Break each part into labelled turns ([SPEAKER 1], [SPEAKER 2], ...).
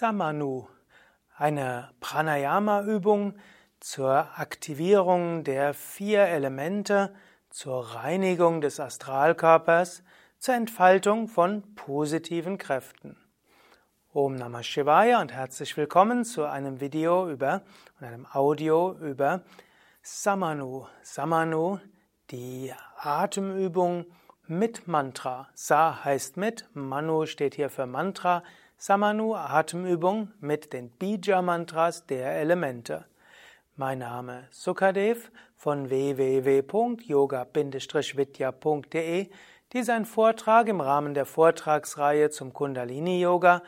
[SPEAKER 1] Samanu, eine Pranayama-Übung zur Aktivierung der vier Elemente, zur Reinigung des Astralkörpers, zur Entfaltung von positiven Kräften. Om Namah Shivaya und herzlich willkommen zu einem Video über einem Audio über Samanu. Samanu, die Atemübung mit Mantra. Sa heißt mit, Manu steht hier für Mantra. Samanu Atemübung mit den Bija-Mantras der Elemente. Mein Name Sukadev von www.yoga-vidya.de. Dies ist ein Vortrag im Rahmen der Vortragsreihe zum Kundalini Yoga,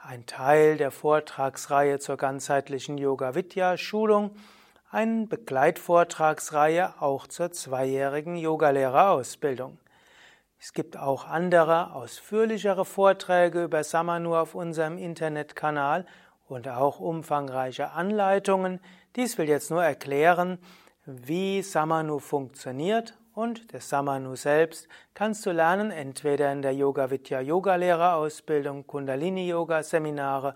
[SPEAKER 1] ein Teil der Vortragsreihe zur ganzheitlichen Yoga Vidya Schulung, eine Begleitvortragsreihe auch zur zweijährigen Yogalehrerausbildung. Es gibt auch andere, ausführlichere Vorträge über Samanu auf unserem Internetkanal und auch umfangreiche Anleitungen. Dies will jetzt nur erklären, wie Samanu funktioniert und das Samanu selbst kannst du lernen, entweder in der Yoga Vidya Yoga Lehrerausbildung, Kundalini Yoga Seminare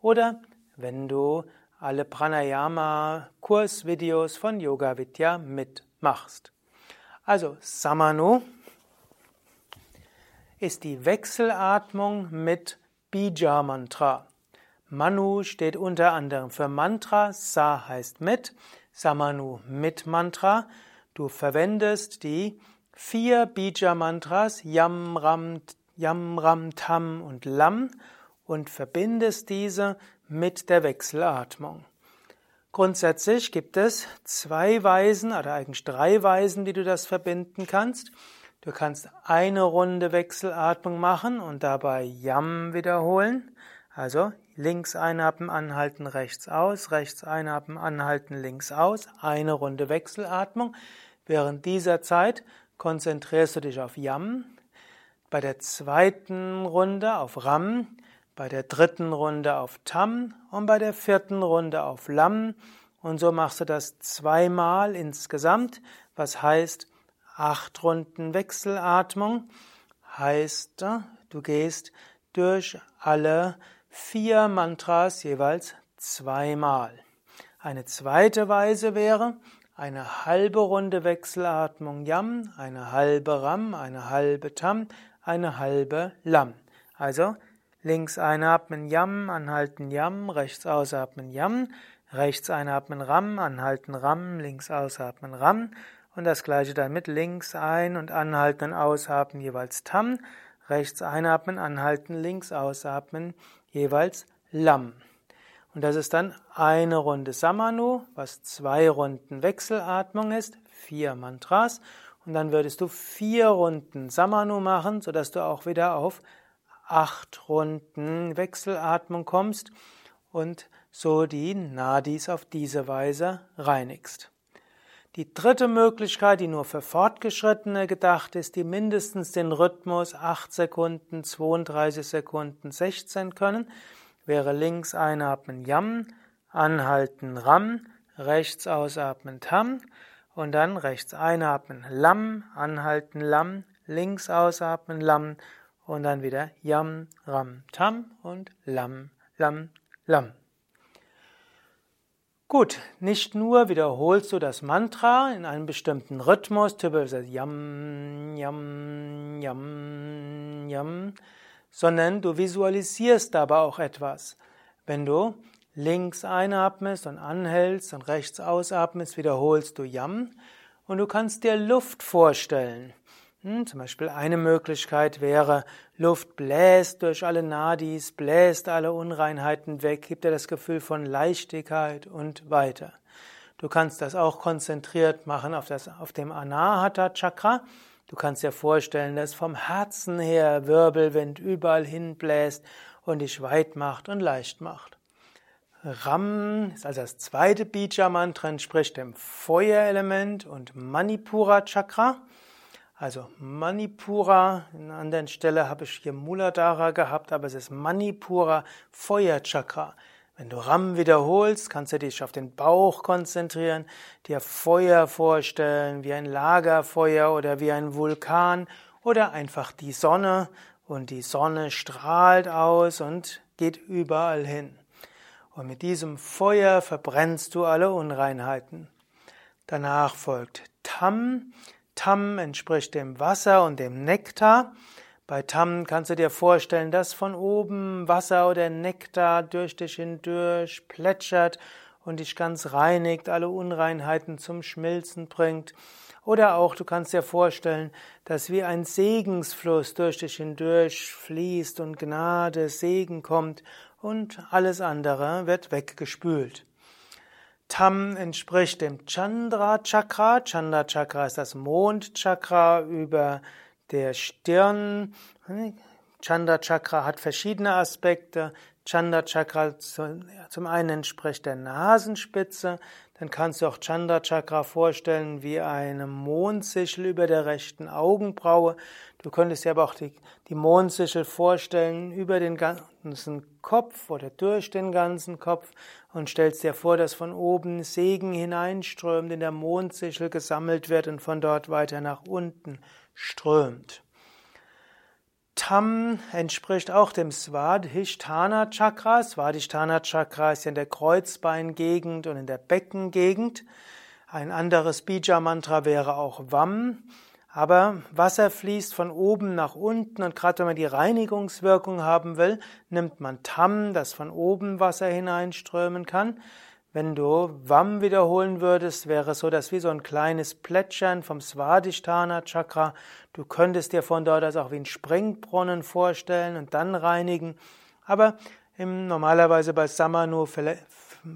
[SPEAKER 1] oder wenn du alle Pranayama Kursvideos von Yoga Vidya mitmachst. Also Samanu ist die Wechselatmung mit Bija Mantra. Manu steht unter anderem für Mantra, Sa heißt mit, Samanu mit Mantra. Du verwendest die vier Bija Mantras Yam Ram, Yam Ram Tam und Lam und verbindest diese mit der Wechselatmung. Grundsätzlich gibt es zwei Weisen oder eigentlich drei Weisen, wie du das verbinden kannst. Du kannst eine Runde Wechselatmung machen und dabei Yam wiederholen. Also links einatmen, anhalten, rechts aus, rechts einatmen, anhalten, links aus. Eine Runde Wechselatmung. Während dieser Zeit konzentrierst du dich auf Yam. Bei der zweiten Runde auf Ram, bei der dritten Runde auf Tam und bei der vierten Runde auf Lam. Und so machst du das zweimal insgesamt, was heißt, acht Runden Wechselatmung heißt, du gehst durch alle vier Mantras jeweils zweimal. Eine zweite Weise wäre eine halbe Runde Wechselatmung Yam, eine halbe Ram, eine halbe Tam, eine halbe Lam. Also links einatmen Yam, anhalten Yam, rechts ausatmen Yam, rechts einatmen Ram, anhalten Ram, links ausatmen Ram und das gleiche dann mit links ein- und anhalten und ausatmen jeweils Tam, rechts einatmen, anhalten, links ausatmen jeweils Lam. Und das ist dann eine Runde Samanu, was zwei Runden Wechselatmung ist, vier Mantras. Und dann würdest du vier Runden Samanu machen, sodass du auch wieder auf acht Runden Wechselatmung kommst und so die Nadis auf diese Weise reinigst. Die dritte Möglichkeit, die nur für Fortgeschrittene gedacht ist, die mindestens den Rhythmus 8 Sekunden, 32 Sekunden, 16 können, wäre links einatmen Yam, anhalten Ram, rechts ausatmen Tam und dann rechts einatmen Lam, anhalten Lam, links ausatmen Lam und dann wieder Yam, Ram, Tam und Lam, Lam, Lam. Gut, nicht nur wiederholst du das Mantra in einem bestimmten Rhythmus, typischerweise Yam, Yam, Yam, Yam, sondern du visualisierst dabei auch etwas. Wenn du links einatmest und anhältst und rechts ausatmest, wiederholst du Yam und du kannst dir Luft vorstellen. Hm, zum Beispiel eine Möglichkeit wäre, Luft bläst durch alle Nadis, bläst alle Unreinheiten weg, gibt dir das Gefühl von Leichtigkeit und weiter. Du kannst das auch konzentriert machen auf, das, auf dem Anahata Chakra. Du kannst dir vorstellen, dass vom Herzen her Wirbelwind überall hinbläst und dich weit macht und leicht macht. Ram ist also das zweite Bija-Mantra, entspricht dem Feuerelement und Manipura Chakra. Also Manipura, an einer anderen Stelle habe ich hier Muladhara gehabt, aber es ist Manipura Feuerchakra. Wenn du Ram wiederholst, kannst du dich auf den Bauch konzentrieren, dir Feuer vorstellen, wie ein Lagerfeuer oder wie ein Vulkan oder einfach die Sonne und die Sonne strahlt aus und geht überall hin. Und mit diesem Feuer verbrennst du alle Unreinheiten. Danach folgt Tam. Tam entspricht dem Wasser und dem Nektar. Bei Tam kannst du dir vorstellen, dass von oben Wasser oder Nektar durch dich hindurch plätschert und dich ganz reinigt, alle Unreinheiten zum Schmilzen bringt. Oder auch, du kannst dir vorstellen, dass wie ein Segensfluss durch dich hindurch fließt und Gnade, Segen kommt und alles andere wird weggespült. Tam entspricht dem Chandra Chakra. Chandra Chakra ist das Mondchakra über der Stirn. Chandra Chakra hat verschiedene Aspekte. Chandra Chakra zum einen entspricht der Nasenspitze, dann kannst du auch Chandra Chakra vorstellen wie eine Mondsichel über der rechten Augenbraue. Du könntest dir aber auch die, die Mondsichel vorstellen über den ganzen Kopf oder durch den ganzen Kopf und stellst dir vor, dass von oben Segen hineinströmt, in der Mondsichel gesammelt wird und von dort weiter nach unten strömt. Tam entspricht auch dem Svadhisthana Chakra. Svadhisthana Chakra ist in der Kreuzbeingegend und in der Beckengegend. Ein anderes Bija Mantra wäre auch Vam. Aber Wasser fließt von oben nach unten und gerade wenn man die Reinigungswirkung haben will, nimmt man Tam, das von oben Wasser hineinströmen kann. Wenn du Vam wiederholen würdest, wäre es so, dass wie so ein kleines Plätschern vom Svadhisthana Chakra. Du könntest dir von dort aus auch wie ein Springbrunnen vorstellen und dann reinigen. Aber im, normalerweise bei Samanu ver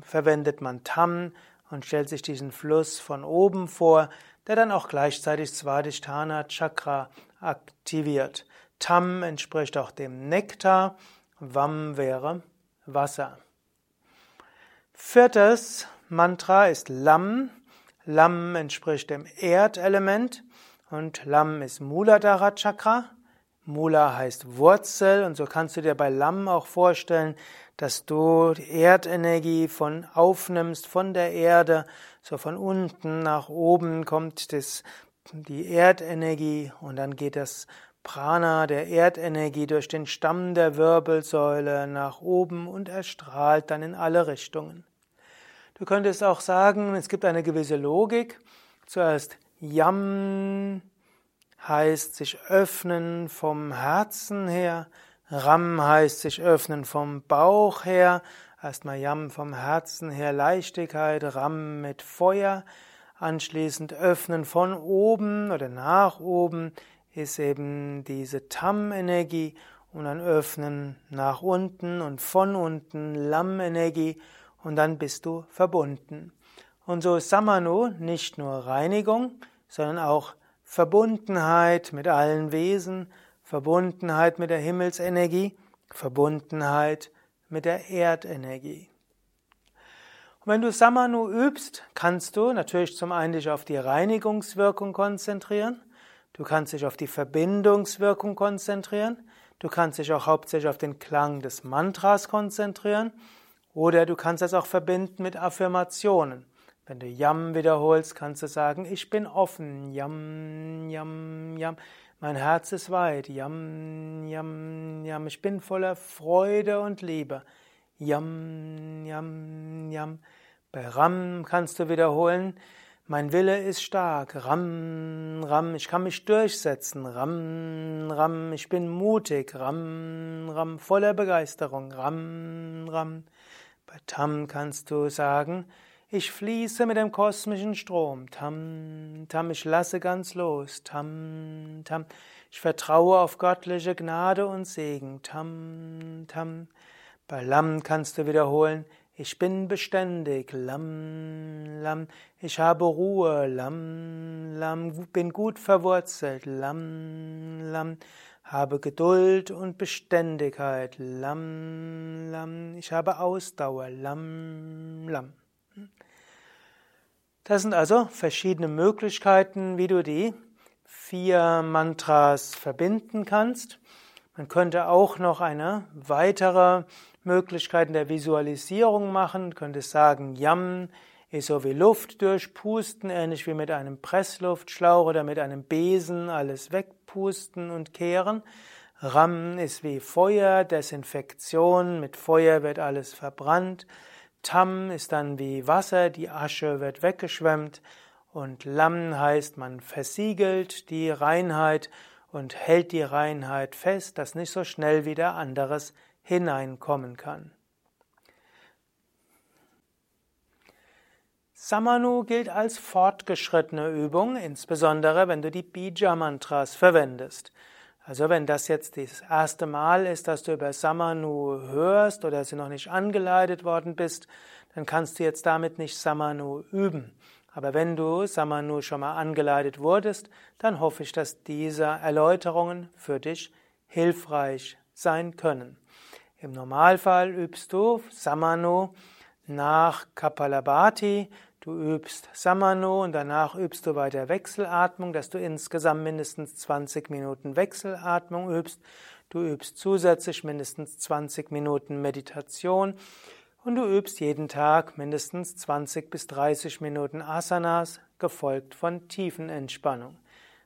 [SPEAKER 1] verwendet man Tam und stellt sich diesen Fluss von oben vor, der dann auch gleichzeitig Svadhisthana Chakra aktiviert. Tam entspricht auch dem Nektar, Vam wäre Wasser. Viertes Mantra ist Lam. Lam entspricht dem Erdelement und Lam ist Muladhara Chakra. Mula heißt Wurzel und so kannst du dir bei Lam auch vorstellen, dass du die Erdenergie von aufnimmst von der Erde, so von unten nach oben kommt das, die Erdenergie und dann geht das Prana der Erdenergie durch den Stamm der Wirbelsäule nach oben und erstrahlt dann in alle Richtungen. Du könntest auch sagen, es gibt eine gewisse Logik. Zuerst Yam heißt sich öffnen vom Herzen her, Ram heißt sich öffnen vom Bauch her, erstmal Yam vom Herzen her Leichtigkeit, Ram mit Feuer, anschließend öffnen von oben oder nach oben ist eben diese Tam-Energie und dann öffnen nach unten und von unten Lam-Energie und dann bist du verbunden. Und so ist Samano nicht nur Reinigung, sondern auch Verbundenheit mit allen Wesen, Verbundenheit mit der Himmelsenergie, Verbundenheit mit der Erdenergie. Und wenn du Samanu übst, kannst du natürlich zum einen dich auf die Reinigungswirkung konzentrieren, Du kannst dich auf die Verbindungswirkung konzentrieren. Du kannst dich auch hauptsächlich auf den Klang des Mantras konzentrieren. Oder du kannst es auch verbinden mit Affirmationen. Wenn du Yam wiederholst, kannst du sagen, ich bin offen. Yam, Yam, Yam. Mein Herz ist weit. Yam, Yam, Yam. Ich bin voller Freude und Liebe. Yam, Yam, Yam. Bei Ram kannst du wiederholen, mein Wille ist stark. Ram, Ram, ich kann mich durchsetzen. Ram, Ram, ich bin mutig. Ram, Ram, voller Begeisterung. Ram, Ram. Bei Tam kannst du sagen, ich fließe mit dem kosmischen Strom. Tam, Tam, ich lasse ganz los. Tam, Tam, ich vertraue auf göttliche Gnade und Segen. Tam, Tam. Bei Lam kannst du wiederholen, ich bin beständig, Lam, Lam, ich habe Ruhe, Lam, Lam, bin gut verwurzelt, Lam, Lam, habe Geduld und Beständigkeit, Lam, Lam, ich habe Ausdauer, Lam, Lam. Das sind also verschiedene Möglichkeiten, wie du die vier Mantras verbinden kannst. Man könnte auch noch eine weitere Möglichkeit der Visualisierung machen. Könnte sagen, Yam ist so wie Luft durchpusten, ähnlich wie mit einem Pressluftschlauch oder mit einem Besen alles wegpusten und kehren. Ram ist wie Feuer, Desinfektion, mit Feuer wird alles verbrannt. Tam ist dann wie Wasser, die Asche wird weggeschwemmt. Und Lam heißt, man versiegelt die Reinheit und hält die Reinheit fest, dass nicht so schnell wieder anderes hineinkommen kann. Samanu gilt als fortgeschrittene Übung, insbesondere wenn du die Bija-Mantras verwendest. Also wenn das jetzt das erste Mal ist, dass du über Samanu hörst oder sie noch nicht angeleitet worden bist, dann kannst du jetzt damit nicht Samanu üben. Aber wenn du Samanu schon mal angeleitet wurdest, dann hoffe ich, dass diese Erläuterungen für dich hilfreich sein können. Im Normalfall übst du Samanu nach Kapalabhati, Du übst Samano und danach übst du weiter Wechselatmung, dass du insgesamt mindestens 20 Minuten Wechselatmung übst. Du übst zusätzlich mindestens 20 Minuten Meditation und du übst jeden Tag mindestens 20 bis 30 Minuten Asanas, gefolgt von Tiefenentspannung.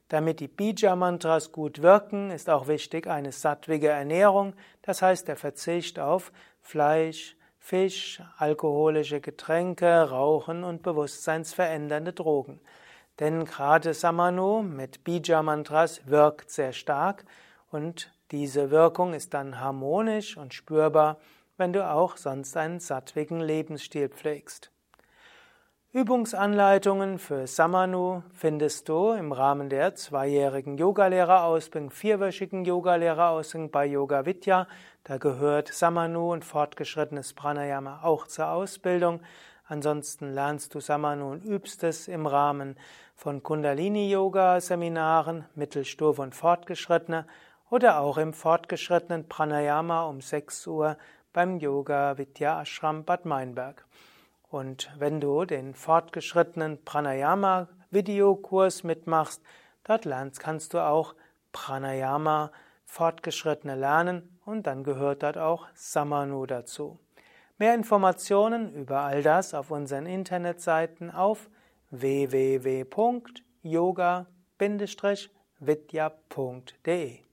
[SPEAKER 1] Damit die Bija-Mantras gut wirken, ist auch wichtig eine sattwige Ernährung, das heißt der Verzicht auf Fleisch, Fisch, alkoholische Getränke, Rauchen und bewusstseinsverändernde Drogen. Denn gerade Samanu mit Bija-Mantras wirkt sehr stark und diese Wirkung ist dann harmonisch und spürbar, wenn du auch sonst einen sattwigen Lebensstil pflegst. Übungsanleitungen für Samanu findest du im Rahmen der zweijährigen Yogalehrerausbildung, vierwöchigen Yogalehrerausbildung bei Yoga Vidya. Da gehört Samanu und fortgeschrittenes Pranayama auch zur Ausbildung. Ansonsten lernst du Samanu und übst es im Rahmen von Kundalini-Yoga-Seminaren, Mittelstufe und Fortgeschrittene oder auch im fortgeschrittenen Pranayama um 6 Uhr beim Yoga Vidya Ashram Bad Meinberg. Und wenn du den fortgeschrittenen Pranayama Videokurs mitmachst, dort lernst, kannst du auch Pranayama fortgeschrittene lernen und dann gehört dort auch Samanu dazu. Mehr Informationen über all das auf unseren Internetseiten auf www.yoga-vidya.de